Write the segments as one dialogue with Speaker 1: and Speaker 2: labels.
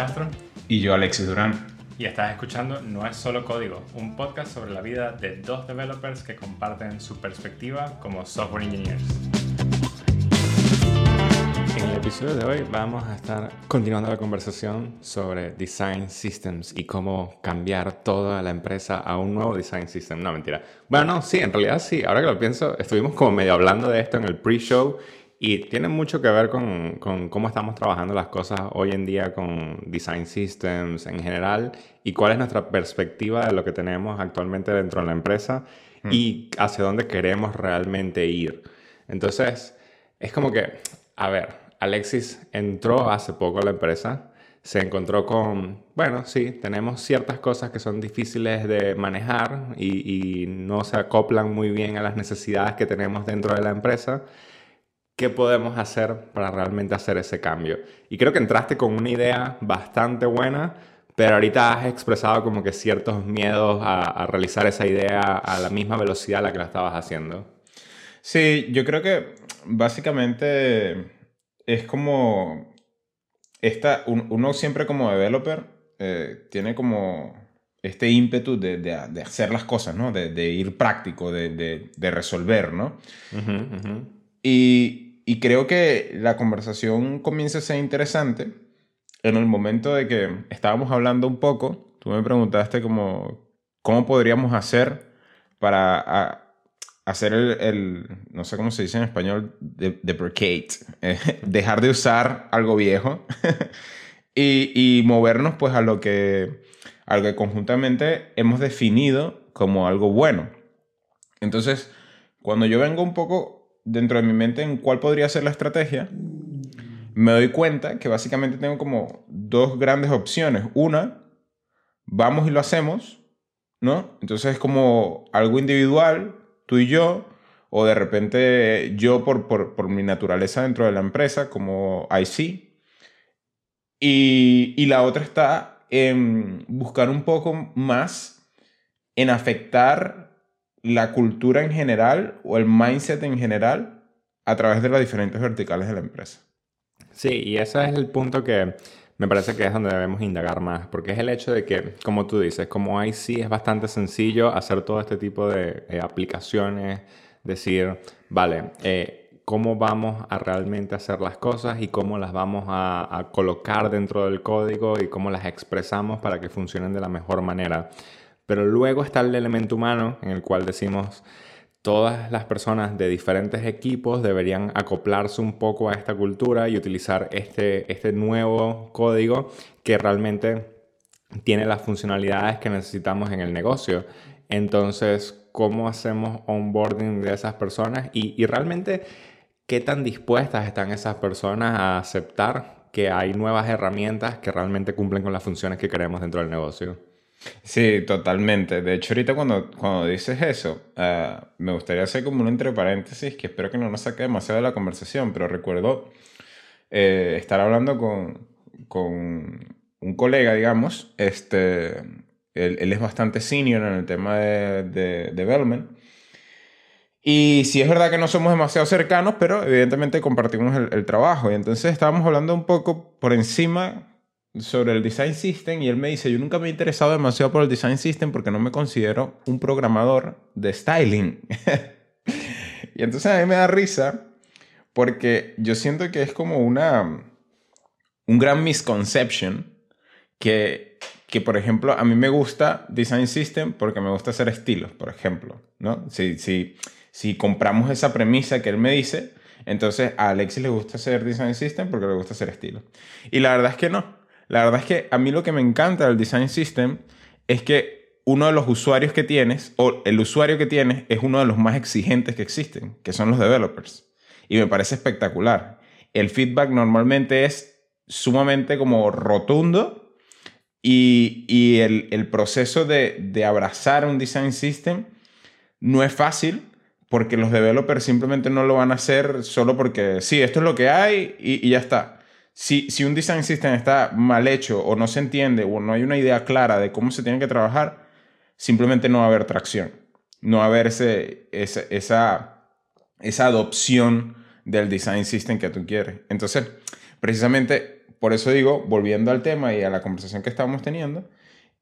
Speaker 1: Castro.
Speaker 2: Y yo, Alexis Durán.
Speaker 1: Y estás escuchando No es solo código, un podcast sobre la vida de dos developers que comparten su perspectiva como software engineers. En el episodio de hoy vamos a estar continuando la conversación sobre design systems y cómo cambiar toda la empresa a un nuevo design system. No, mentira. Bueno, no, sí, en realidad sí. Ahora que lo pienso, estuvimos como medio hablando de esto en el pre-show y tiene mucho que ver con, con, cómo estamos trabajando las cosas hoy en día con design systems en general y cuál es nuestra perspectiva de lo que tenemos actualmente dentro de la empresa mm. y hacia dónde queremos realmente ir. Entonces, es como que, a ver, Alexis entró hace poco a la empresa, se encontró con, bueno, sí, tenemos ciertas cosas que son difíciles de manejar y, y no se acoplan muy bien a las necesidades que tenemos dentro de la empresa qué podemos hacer para realmente hacer ese cambio. Y creo que entraste con una idea bastante buena, pero ahorita has expresado como que ciertos miedos a, realizar esa idea a la misma velocidad a la que la estabas haciendo.
Speaker 2: Sí, yo creo que básicamente es como esta, uno siempre como developer eh, tiene como este ímpetu de, de, hacer las cosas, ¿no? De, de ir práctico, de, resolver, ¿no? Y creo que la conversación comienza a ser interesante en el momento de que estábamos hablando un poco, tú me preguntaste como, ¿cómo podríamos hacer para hacer el, no sé cómo se dice en español, deprecate, eh, dejar de usar algo viejo y, y, movernos pues a lo, que, a lo que conjuntamente hemos definido como algo bueno. Entonces, cuando yo vengo un poco dentro de mi mente en cuál podría ser la estrategia, me doy cuenta que básicamente tengo como dos grandes opciones. Una, vamos y lo hacemos, ¿no? Entonces es como algo individual, tú y yo, o de repente yo por, por, mi naturaleza dentro de la empresa, como IC. Y, y la otra está en buscar un poco más en afectar la cultura en general o el mindset en general a través de las diferentes verticales de la empresa.
Speaker 1: Sí, y ese es el punto que me parece que es donde debemos indagar más, porque es el hecho de que, como tú dices, como ahí sí es bastante sencillo hacer todo este tipo de eh, aplicaciones, decir, vale, eh, cómo vamos a realmente hacer las cosas y cómo las vamos a, a colocar dentro del código y cómo las expresamos para que funcionen de la mejor manera. Pero luego está el elemento humano en el cual decimos, todas las personas de diferentes equipos deberían acoplarse un poco a esta cultura y utilizar este, este nuevo código que realmente tiene las funcionalidades que necesitamos en el negocio. Entonces, ¿cómo hacemos onboarding de esas personas? Y, y realmente, ¿qué tan dispuestas están esas personas a aceptar que hay nuevas herramientas que realmente cumplen con las funciones que queremos dentro del negocio?
Speaker 2: Sí, totalmente. De hecho, ahorita cuando, cuando dices eso, uh, me gustaría hacer como un entre paréntesis que espero que no nos saque demasiado de la conversación, pero recuerdo eh, estar hablando con, con, un colega, digamos, este, él, él, es bastante senior en el tema de, de development. Y sí es verdad que no somos demasiado cercanos, pero evidentemente compartimos el, el trabajo. Y entonces estábamos hablando un poco por encima sobre el design system y él me dice, yo nunca me he interesado demasiado por el design system porque no me considero un programador de styling. y entonces a mí me da risa porque yo siento que es como una un gran misconception que que por ejemplo a mí me gusta design system porque me gusta hacer estilos, por ejemplo, ¿no? Si si si compramos esa premisa que él me dice, entonces a Alexis le gusta hacer design system porque le gusta hacer estilos. Y la verdad es que no. La verdad es que a mí lo que me encanta del Design System es que uno de los usuarios que tienes, o el usuario que tienes, es uno de los más exigentes que existen, que son los developers. Y me parece espectacular. El feedback normalmente es sumamente como rotundo y, el, proceso de, abrazar un design system no es fácil porque los developers simplemente no lo van a hacer solo porque sí, esto es lo que hay y ya está si, si un design system está mal hecho o no se entiende o no hay una idea clara de cómo se tiene que trabajar, simplemente no va a haber tracción. No va a haber ese, esa, esa, esa adopción del design system que tú quieres. Entonces, precisamente por eso digo, volviendo al tema y a la conversación que estábamos teniendo,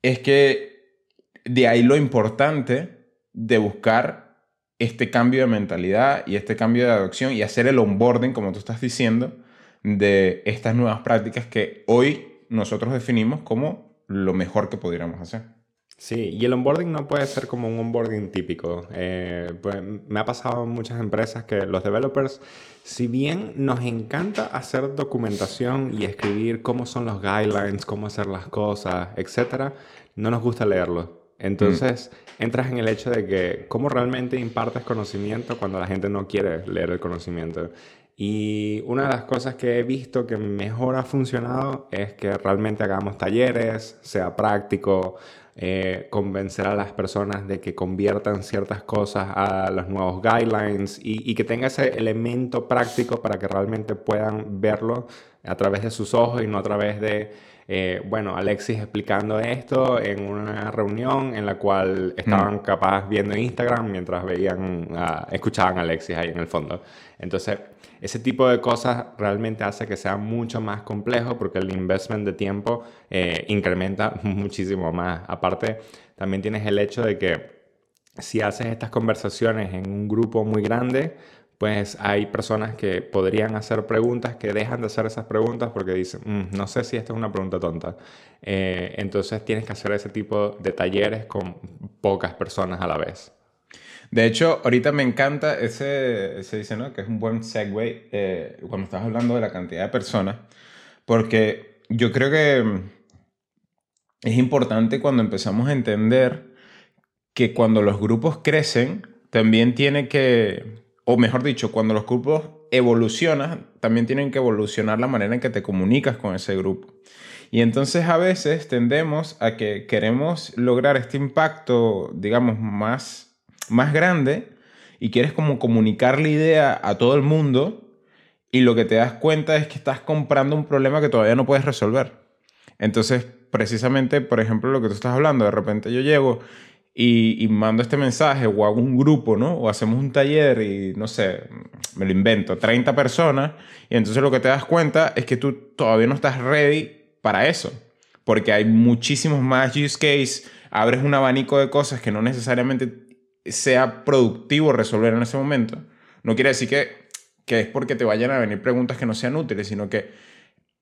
Speaker 2: es que de ahí lo importante de buscar este cambio de mentalidad y este cambio de adopción y hacer el onboarding, como tú estás diciendo, de estas nuevas prácticas que hoy nosotros definimos como lo mejor que pudiéramos hacer.
Speaker 1: Sí, y el onboarding no puede ser como un onboarding típico. Eh, pues, me ha pasado en muchas empresas que los developers, si bien nos encanta hacer documentación y escribir cómo son los guidelines, cómo hacer las cosas, etc., no nos gusta leerlo. Entonces, entras en el hecho de que cómo realmente impartes conocimiento cuando la gente no quiere leer el conocimiento. Y una de las cosas que he visto que mejor ha funcionado es que realmente hagamos talleres, sea práctico, eh, convencer a las personas de que conviertan ciertas cosas a los nuevos guidelines y, que tenga ese elemento práctico para que realmente puedan verlo a través de sus ojos y no a través de, eh, bueno, Alexis explicando esto en una reunión en la cual estaban mm. capaz viendo Instagram mientras veían, escuchaban a Alexis ahí en el fondo. Entonces, ese tipo de cosas realmente hace que sea mucho más complejo porque el investment de tiempo eh, incrementa muchísimo más. Aparte, también tienes el hecho de que si haces estas conversaciones en un grupo muy grande, pues hay personas que podrían hacer preguntas que dejan de hacer esas preguntas porque dicen, mm, no sé si esta es una pregunta tonta. Eh, entonces tienes que hacer ese tipo de talleres con pocas personas a la vez.
Speaker 2: De hecho, ahorita me encanta ese, se dice, ¿no? Que es un buen segue eh, cuando estás hablando de la cantidad de personas, porque yo creo que es importante cuando empezamos a entender que cuando los grupos crecen, también tiene que, o mejor dicho, cuando los grupos evolucionan, también tienen que evolucionar la manera en que te comunicas con ese grupo. Y entonces a veces tendemos a que queremos lograr este impacto, digamos, más más grande y quieres como comunicar la idea a todo el mundo y lo que te das cuenta es que estás comprando un problema que todavía no puedes resolver. Entonces, precisamente, por ejemplo, lo que tú estás hablando, de repente yo llego y, mando este mensaje o hago un grupo, ¿no? O hacemos un taller y, no sé, me lo invento, 30 personas, y entonces lo que te das cuenta es que tú todavía no estás ready para eso, porque hay muchísimos más use case, abres un abanico de cosas que no necesariamente sea productivo resolver en ese momento, no quiere decir que, que es porque te vayan a venir preguntas que no sean útiles, sino que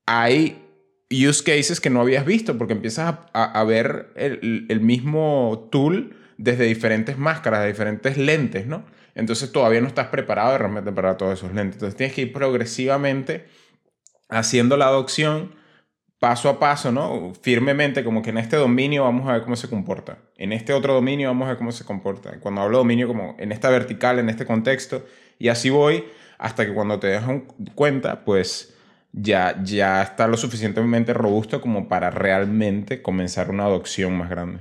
Speaker 2: hay use cases que no habías visto porque empiezas a, ver el, mismo tool desde diferentes máscaras, de diferentes lentes, ¿no? Entonces todavía no estás preparado realmente para todos esos lentes. Entonces tienes que ir progresivamente haciendo la adopción paso a paso, ¿no? Firmemente, como que en este dominio vamos a ver cómo se comporta. En este otro dominio vamos a ver cómo se comporta. Cuando hablo de dominio, como en esta vertical, en este contexto. Y así voy hasta que cuando te das cuenta, pues ya, ya está lo suficientemente robusto como para realmente comenzar una adopción más grande.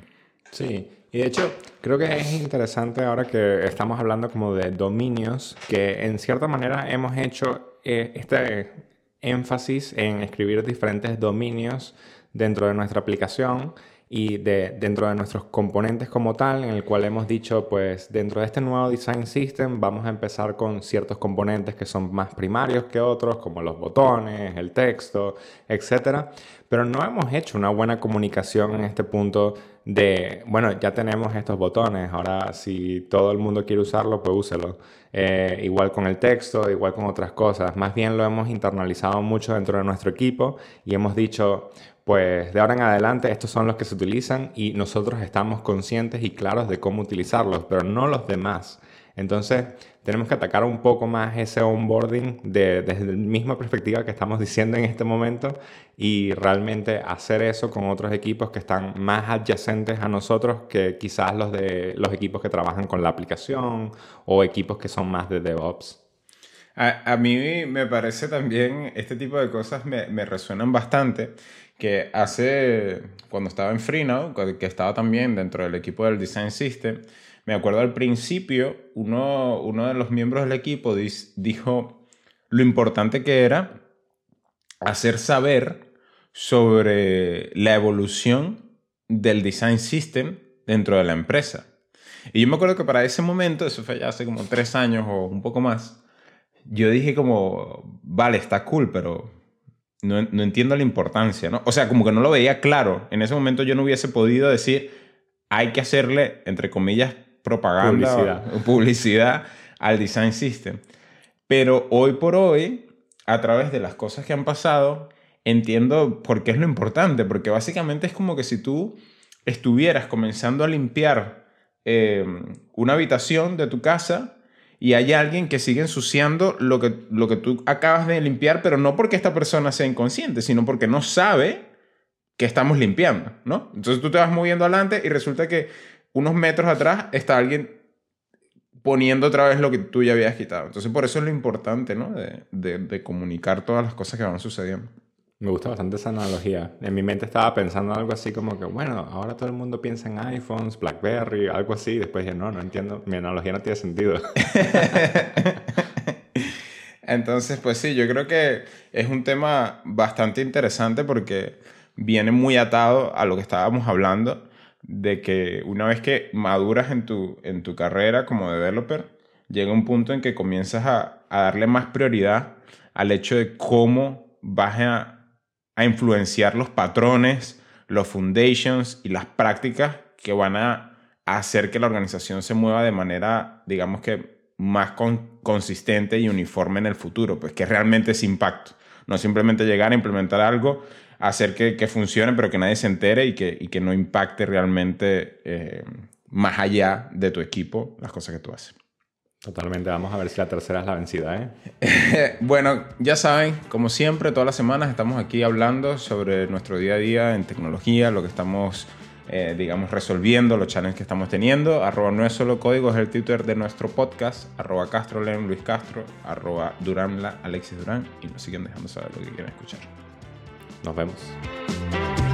Speaker 1: Sí, y de hecho creo que es interesante ahora que estamos hablando como de dominios, que en cierta manera hemos hecho eh, este énfasis en escribir diferentes dominios dentro de nuestra aplicación y de, dentro de nuestros componentes como tal, en el cual hemos dicho, pues dentro de este nuevo design system vamos a empezar con ciertos componentes que son más primarios que otros, como los botones, el texto, etc. Pero no hemos hecho una buena comunicación en este punto de, bueno, ya tenemos estos botones, ahora si todo el mundo quiere usarlo, pues úselo. Eh, igual con el texto, igual con otras cosas. Más bien lo hemos internalizado mucho dentro de nuestro equipo y hemos dicho, pues de ahora en adelante estos son los que se utilizan y nosotros estamos conscientes y claros de cómo utilizarlos, pero no los demás. Entonces tenemos que atacar un poco más ese onboarding desde la misma perspectiva que estamos diciendo en este momento y realmente hacer eso con otros equipos que están más adyacentes a nosotros que quizás los de los equipos que trabajan con la aplicación o equipos que son más de DevOps.
Speaker 2: A, mí me parece también, este tipo de cosas me, me resuenan bastante que hace, cuando estaba en Freenow, que estaba también dentro del equipo del Design System, me acuerdo al principio, uno, uno de los miembros del equipo dijo lo importante que era hacer saber sobre la evolución del Design System dentro de la empresa. Y yo me acuerdo que para ese momento, eso fue ya hace como tres años o un poco más, yo dije como, vale, está cool, pero no, no entiendo la importancia, ¿no? O sea, como que no lo veía claro. En ese momento yo no hubiese podido decir, hay que hacerle, entre comillas, propaganda
Speaker 1: Publicidad.
Speaker 2: o publicidad al design system. Pero hoy por hoy, a través de las cosas que han pasado, entiendo por qué es lo importante, porque básicamente es como que si tú estuvieras comenzando a limpiar eh, una habitación de tu casa y hay alguien que sigue ensuciando lo que, lo que tú acabas de limpiar, pero no porque esta persona sea inconsciente, sino porque no sabe que estamos limpiando, ¿no? Entonces tú te vas moviendo adelante y resulta que unos metros atrás está alguien poniendo otra vez lo que tú ya habías quitado. Entonces por eso es lo importante, ¿no? De, de- de comunicar todas las cosas que van sucediendo.
Speaker 1: Me gusta bastante esa analogía. En mi mente estaba pensando algo así como que, bueno, ahora todo el mundo piensa en iPhones, BlackBerry, algo así. Después dije, no, no entiendo. Mi analogía no tiene sentido.
Speaker 2: Entonces, pues sí, yo creo que es un tema bastante interesante porque viene muy atado a lo que estábamos hablando, de que una vez que maduras en tu, en tu carrera como developer, llega un punto en que comienzas a, a darle más prioridad al hecho de cómo vas a, a influenciar los patrones, los foundations y las prácticas que van a hacer que la organización se mueva de manera, digamos que más con- consistente y uniforme en el futuro, pues que realmente es impacto. No simplemente llegar a implementar algo, hacer que, que funcione, pero que nadie se entere y que, y que no impacte realmente eh, más allá de tu equipo las cosas que tú haces.
Speaker 1: Totalmente. Vamos a ver si la tercera es la vencida, ¿eh?
Speaker 2: bueno, ya saben, como siempre, todas las semanas estamos aquí hablando sobre nuestro día a día en tecnología, lo que estamos, eh, digamos, resolviendo, los challenges que estamos teniendo. Arroba no es solo código, es el Twitter de nuestro podcast. Arroba Castrolem, Luis Castro. Arroba Duranla, Alexis Durán. Y nos siguen dejando saber lo que quieren escuchar.
Speaker 1: Nos vemos.